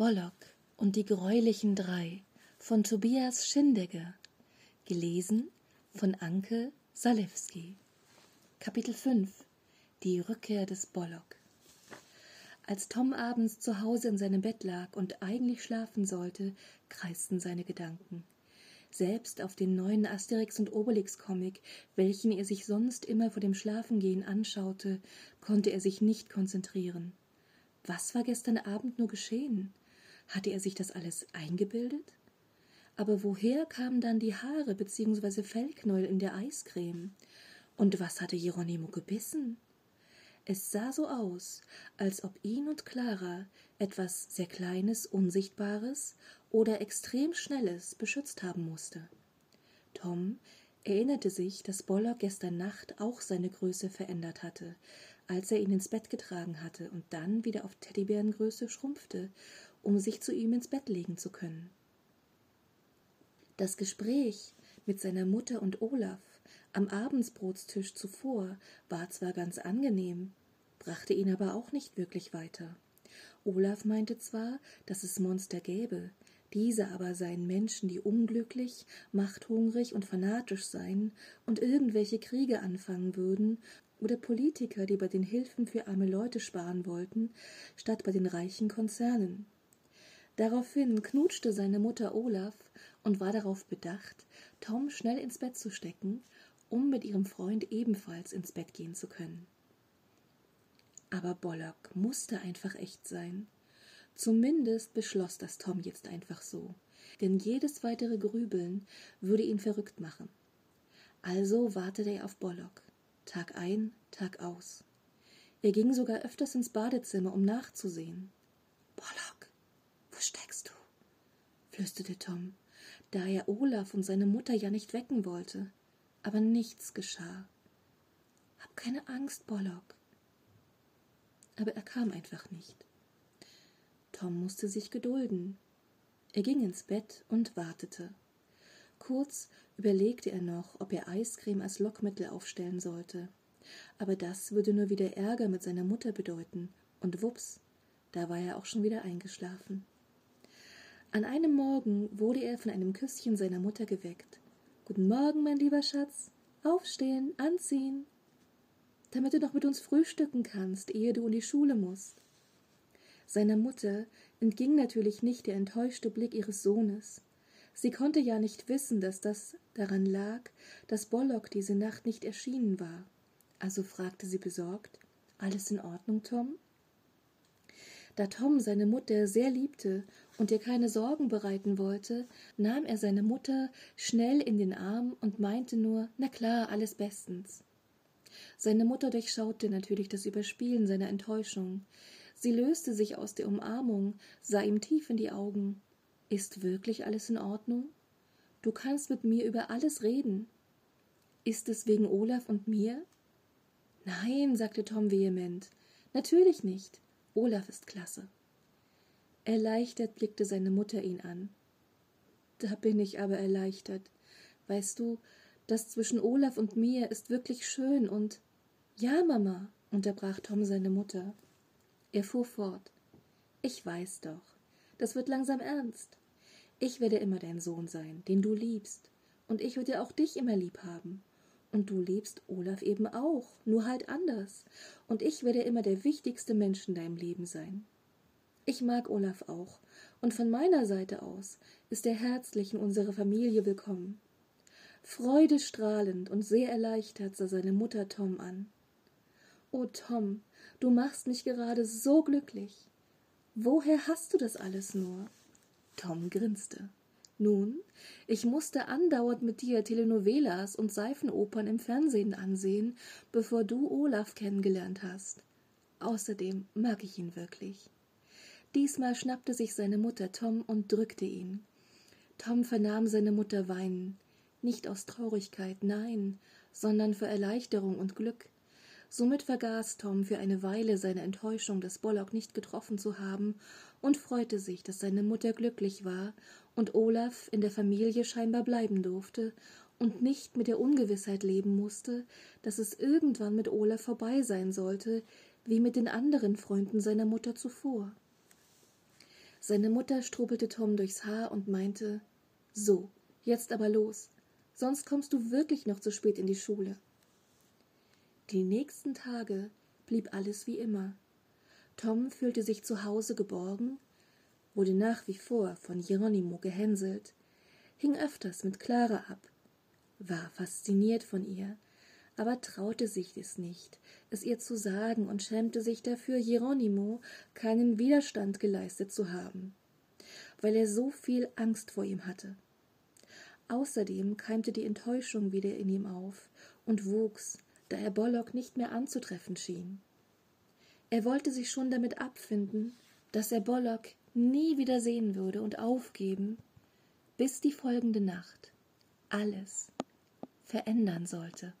Bollock und die greulichen drei von Tobias Schindegger Gelesen von Anke Salewski Kapitel 5 Die Rückkehr des Bollock Als Tom abends zu Hause in seinem Bett lag und eigentlich schlafen sollte, kreisten seine Gedanken. Selbst auf den neuen Asterix und Obelix Comic, welchen er sich sonst immer vor dem Schlafengehen anschaute, konnte er sich nicht konzentrieren. Was war gestern Abend nur geschehen? Hatte er sich das alles eingebildet? Aber woher kamen dann die Haare bzw. Fellknäuel in der Eiscreme? Und was hatte Geronimo gebissen? Es sah so aus, als ob ihn und Clara etwas sehr Kleines, Unsichtbares oder extrem Schnelles beschützt haben musste. Tom erinnerte sich, dass Bollock gestern Nacht auch seine Größe verändert hatte, als er ihn ins Bett getragen hatte und dann wieder auf Teddybärengröße schrumpfte, um sich zu ihm ins Bett legen zu können. Das Gespräch mit seiner Mutter und Olaf am Abendsbrotstisch zuvor war zwar ganz angenehm, brachte ihn aber auch nicht wirklich weiter. Olaf meinte zwar, dass es Monster gäbe, diese aber seien Menschen, die unglücklich, machthungrig und fanatisch seien und irgendwelche Kriege anfangen würden, oder Politiker, die bei den Hilfen für arme Leute sparen wollten, statt bei den reichen Konzernen. Daraufhin knutschte seine Mutter Olaf und war darauf bedacht, Tom schnell ins Bett zu stecken, um mit ihrem Freund ebenfalls ins Bett gehen zu können. Aber Bollock musste einfach echt sein. Zumindest beschloss das Tom jetzt einfach so, denn jedes weitere Grübeln würde ihn verrückt machen. Also wartete er auf Bollock, Tag ein, Tag aus. Er ging sogar öfters ins Badezimmer, um nachzusehen. Bollock, steckst du? flüsterte Tom, da er Olaf und seine Mutter ja nicht wecken wollte. Aber nichts geschah. Hab keine Angst, Bollock. Aber er kam einfach nicht. Tom musste sich gedulden. Er ging ins Bett und wartete. Kurz überlegte er noch, ob er Eiscreme als Lockmittel aufstellen sollte. Aber das würde nur wieder Ärger mit seiner Mutter bedeuten, und wups, da war er auch schon wieder eingeschlafen. An einem Morgen wurde er von einem Küsschen seiner Mutter geweckt. Guten Morgen, mein lieber Schatz. Aufstehen, anziehen. Damit du noch mit uns frühstücken kannst, ehe du in die Schule musst. Seiner Mutter entging natürlich nicht der enttäuschte Blick ihres Sohnes. Sie konnte ja nicht wissen, dass das daran lag, dass Bollock diese Nacht nicht erschienen war. Also fragte sie besorgt Alles in Ordnung, Tom? Da Tom seine Mutter sehr liebte und ihr keine Sorgen bereiten wollte, nahm er seine Mutter schnell in den Arm und meinte nur Na klar, alles bestens. Seine Mutter durchschaute natürlich das Überspielen seiner Enttäuschung. Sie löste sich aus der Umarmung, sah ihm tief in die Augen. Ist wirklich alles in Ordnung? Du kannst mit mir über alles reden. Ist es wegen Olaf und mir? Nein, sagte Tom vehement. Natürlich nicht. Olaf ist klasse. Erleichtert blickte seine Mutter ihn an. Da bin ich aber erleichtert. Weißt du, das zwischen Olaf und mir ist wirklich schön und. Ja, Mama, unterbrach Tom seine Mutter. Er fuhr fort. Ich weiß doch. Das wird langsam ernst. Ich werde immer dein Sohn sein, den du liebst. Und ich werde auch dich immer lieb haben. Und du liebst Olaf eben auch, nur halt anders. Und ich werde immer der wichtigste Mensch in deinem Leben sein. Ich mag Olaf auch, und von meiner Seite aus ist er herzlich in unsere Familie willkommen. Freudestrahlend und sehr erleichtert sah seine Mutter Tom an. O Tom, du machst mich gerade so glücklich. Woher hast du das alles nur? Tom grinste. Nun, ich musste andauernd mit dir Telenovelas und Seifenopern im Fernsehen ansehen, bevor du Olaf kennengelernt hast. Außerdem mag ich ihn wirklich. Diesmal schnappte sich seine Mutter Tom und drückte ihn. Tom vernahm seine Mutter weinen, nicht aus Traurigkeit, nein, sondern vor Erleichterung und Glück. Somit vergaß Tom für eine Weile seine Enttäuschung, das Bollock nicht getroffen zu haben, und freute sich, dass seine Mutter glücklich war und Olaf in der Familie scheinbar bleiben durfte und nicht mit der Ungewissheit leben musste, dass es irgendwann mit Olaf vorbei sein sollte, wie mit den anderen Freunden seiner Mutter zuvor. Seine Mutter strubelte Tom durchs Haar und meinte So, jetzt aber los, sonst kommst du wirklich noch zu spät in die Schule. Die nächsten Tage blieb alles wie immer. Tom fühlte sich zu Hause geborgen, wurde nach wie vor von Geronimo gehänselt, hing öfters mit Clara ab, war fasziniert von ihr, aber traute sich es nicht, es ihr zu sagen und schämte sich dafür, Geronimo keinen Widerstand geleistet zu haben, weil er so viel Angst vor ihm hatte. Außerdem keimte die Enttäuschung wieder in ihm auf und wuchs, da er Bollock nicht mehr anzutreffen schien. Er wollte sich schon damit abfinden, dass er Bollock nie wieder sehen würde und aufgeben, bis die folgende Nacht alles verändern sollte.